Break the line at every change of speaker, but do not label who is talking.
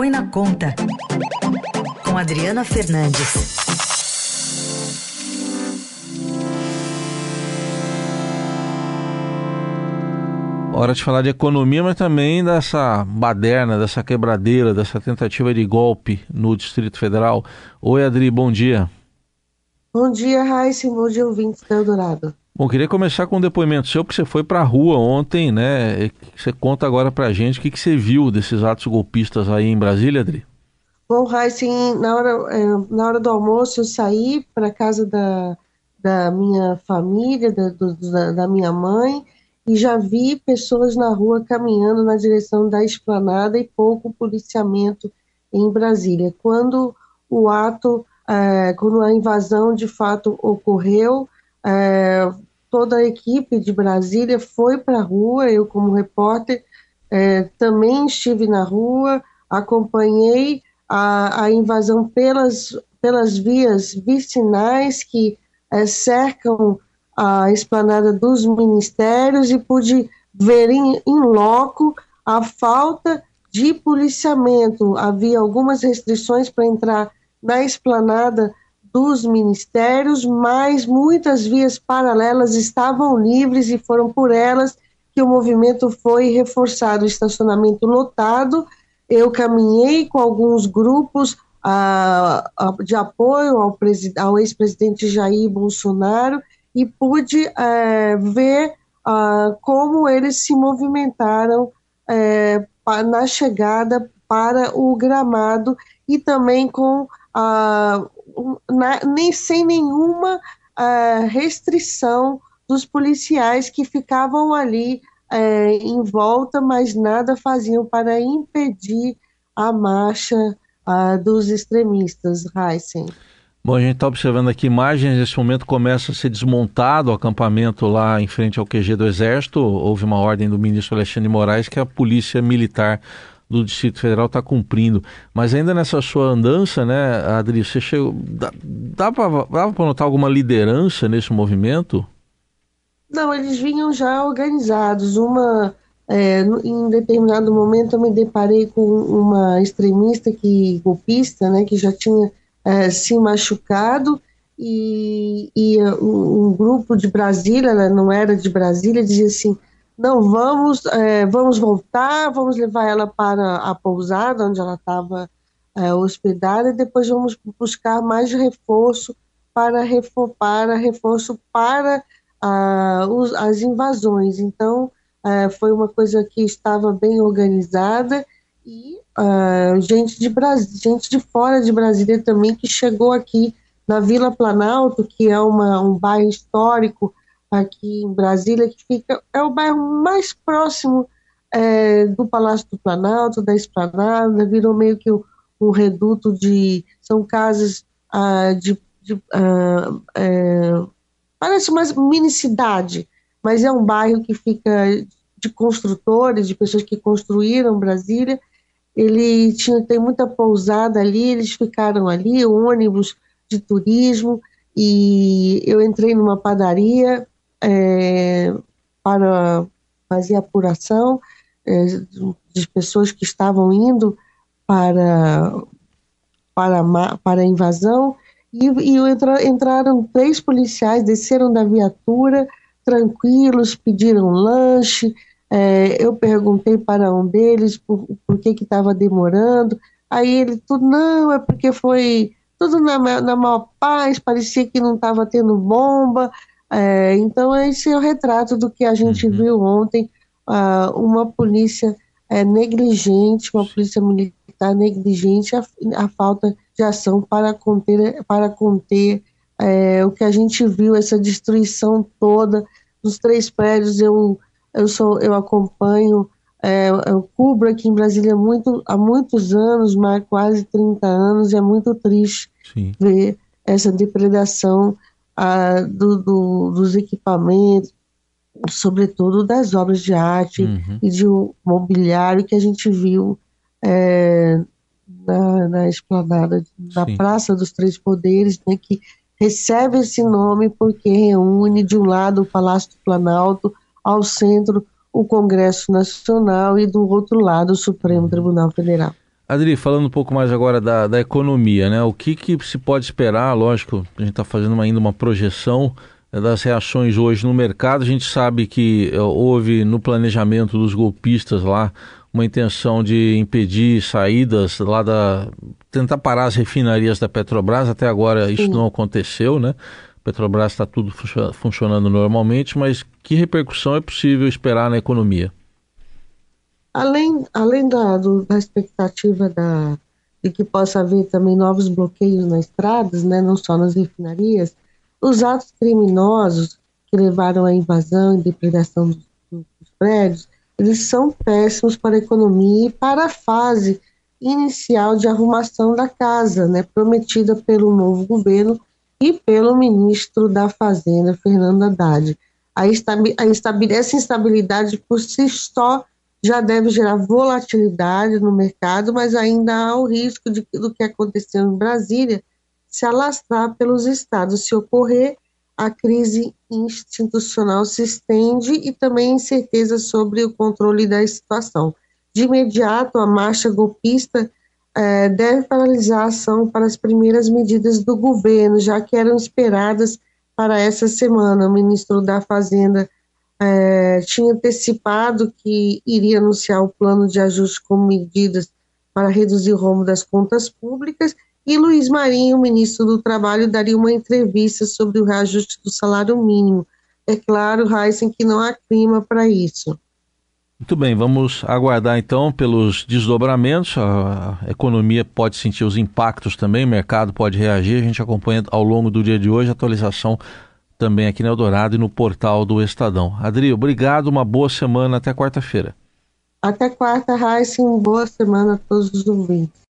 Põe na Conta, com Adriana Fernandes.
Hora de falar de economia, mas também dessa baderna, dessa quebradeira, dessa tentativa de golpe no Distrito Federal. Oi, Adri, bom dia.
Bom dia, Raíssa, bom dia, ouvintes da Eldorado.
Bom, queria começar com um depoimento seu, porque você foi para a rua ontem, né? Você conta agora para a gente o que, que você viu desses atos golpistas aí em Brasília, Adri?
Bom, Raíssa, na hora, é, na hora do almoço eu saí para casa da, da minha família, da, do, da, da minha mãe, e já vi pessoas na rua caminhando na direção da esplanada e pouco policiamento em Brasília. Quando o ato, é, quando a invasão de fato ocorreu, é, toda a equipe de Brasília foi para a rua, eu como repórter é, também estive na rua, acompanhei a, a invasão pelas, pelas vias vicinais que é, cercam a esplanada dos ministérios e pude ver em, em loco a falta de policiamento. Havia algumas restrições para entrar na esplanada dos ministérios, mas muitas vias paralelas estavam livres e foram por elas que o movimento foi reforçado. Estacionamento lotado. Eu caminhei com alguns grupos ah, de apoio ao, ao ex-presidente Jair Bolsonaro e pude é, ver ah, como eles se movimentaram é, na chegada para o gramado e também com ah, na, nem sem nenhuma ah, restrição dos policiais que ficavam ali é, em volta, mas nada faziam para impedir a marcha ah, dos extremistas, Heisen.
Bom, a gente está observando aqui imagens. Nesse momento começa a ser desmontado o acampamento lá em frente ao QG do Exército. Houve uma ordem do ministro Alexandre de Moraes que a Polícia Militar do Distrito Federal está cumprindo. Mas ainda nessa sua andança, né, Adri, você chegou. Dá, dá para notar alguma liderança nesse movimento?
Não, eles vinham já organizados. Uma. É, em determinado momento eu me deparei com uma extremista que golpista, né, que já tinha é, se machucado e, e um, um, grupo de Brasília, né, não era de Brasília, dizia assim, não, vamos, é, vamos voltar, vamos levar ela para a pousada onde ela estava é, hospedada e depois vamos buscar mais reforço para, refor para reforço para ah, os, as invasões. Então, é, foi uma coisa que estava bem organizada e uh, gente, de gente de fora de Brasília também que chegou aqui na Vila Planalto, que é uma, um bairro histórico aqui em Brasília, que fica é o bairro mais próximo é, do Palácio do Planalto, da Esplanada, virou meio que um, um reduto de são casas uh, de, de uh, é, parece uma mini cidade, mas é um bairro que fica de construtores, de pessoas que construíram Brasília. Ele tinha, tem muita pousada ali, eles ficaram ali, ônibus de turismo, e eu entrei numa padaria é, para fazer apuração é, de pessoas que estavam indo para, para, para a invasão, e, e entra, entraram três policiais, desceram da viatura, tranquilos, pediram lanche, é, eu perguntei para um deles por, por que estava demorando. Aí ele tudo, não, é porque foi tudo na, na maior paz, parecia que não estava tendo bomba. É, então, esse é o retrato do que a gente uhum. viu ontem: uh, uma polícia é, negligente, uma polícia militar negligente, a, a, falta de ação para conter, para conter é, o que a gente viu, essa destruição toda dos três prédios. Eu eu sou, eu acompanho, é, eu cubro aqui em Brasília muito, há muitos anos, mais quase 30 anos, e é muito triste Sim. ver essa depredação ah, do, do, dos equipamentos, sobretudo das obras de arte uhum. e de mobiliário que a gente viu é, na, na esplanada, na Sim. Praça dos Três Poderes, né, que recebe esse nome porque reúne de um lado o Palácio do Planalto, ao centro o Congresso Nacional e do outro lado o Supremo Tribunal Federal.
Adri, falando um pouco mais agora da, da economia, né? O que, que se pode esperar? Lógico, a gente está fazendo ainda uma projeção né, das reações hoje no mercado. A gente sabe que uh, houve no planejamento dos golpistas lá uma intenção de impedir saídas lá da. tentar parar as refinarias da Petrobras. Até agora isso Sim. não aconteceu, né? Petrobras está tudo funcionando normalmente, mas que repercussão é possível esperar na economia?
Além, além da, do, da expectativa da, de que possa haver também novos bloqueios nas estradas, né, não só nas refinarias, os atos criminosos que levaram à invasão e depredação dos, dos prédios, eles são péssimos para a economia e para a fase inicial de arrumação da casa, né, prometida pelo novo governo e pelo ministro da Fazenda, Fernando Haddad. A, a essa instabilidade por si só já deve gerar volatilidade no mercado, mas ainda há o risco de, do que aconteceu em Brasília se alastrar pelos estados. Se ocorrer, a crise institucional se estende e também incerteza sobre o controle da situação. De imediato, a marcha golpista é, deve paralisar a ação para as primeiras medidas do governo, já que eram esperadas para essa semana. O ministro da Fazenda é, tinha antecipado que iria anunciar o plano de ajuste com medidas para reduzir o rombo das contas públicas, e Luiz Marinho, ministro do Trabalho, daria uma entrevista sobre o reajuste do salário mínimo. É claro, Heisen, que não há clima para isso.
Muito bem, vamos aguardar então pelos desdobramentos. A economia pode sentir os impactos também, o mercado pode reagir. A gente acompanha ao longo do dia de hoje a atualização também aqui no Eldorado e no portal do Estadão. Adri, obrigado, uma boa semana, até quarta-feira.
Até quarta, Raíssa, boa semana a todos os ouvintes.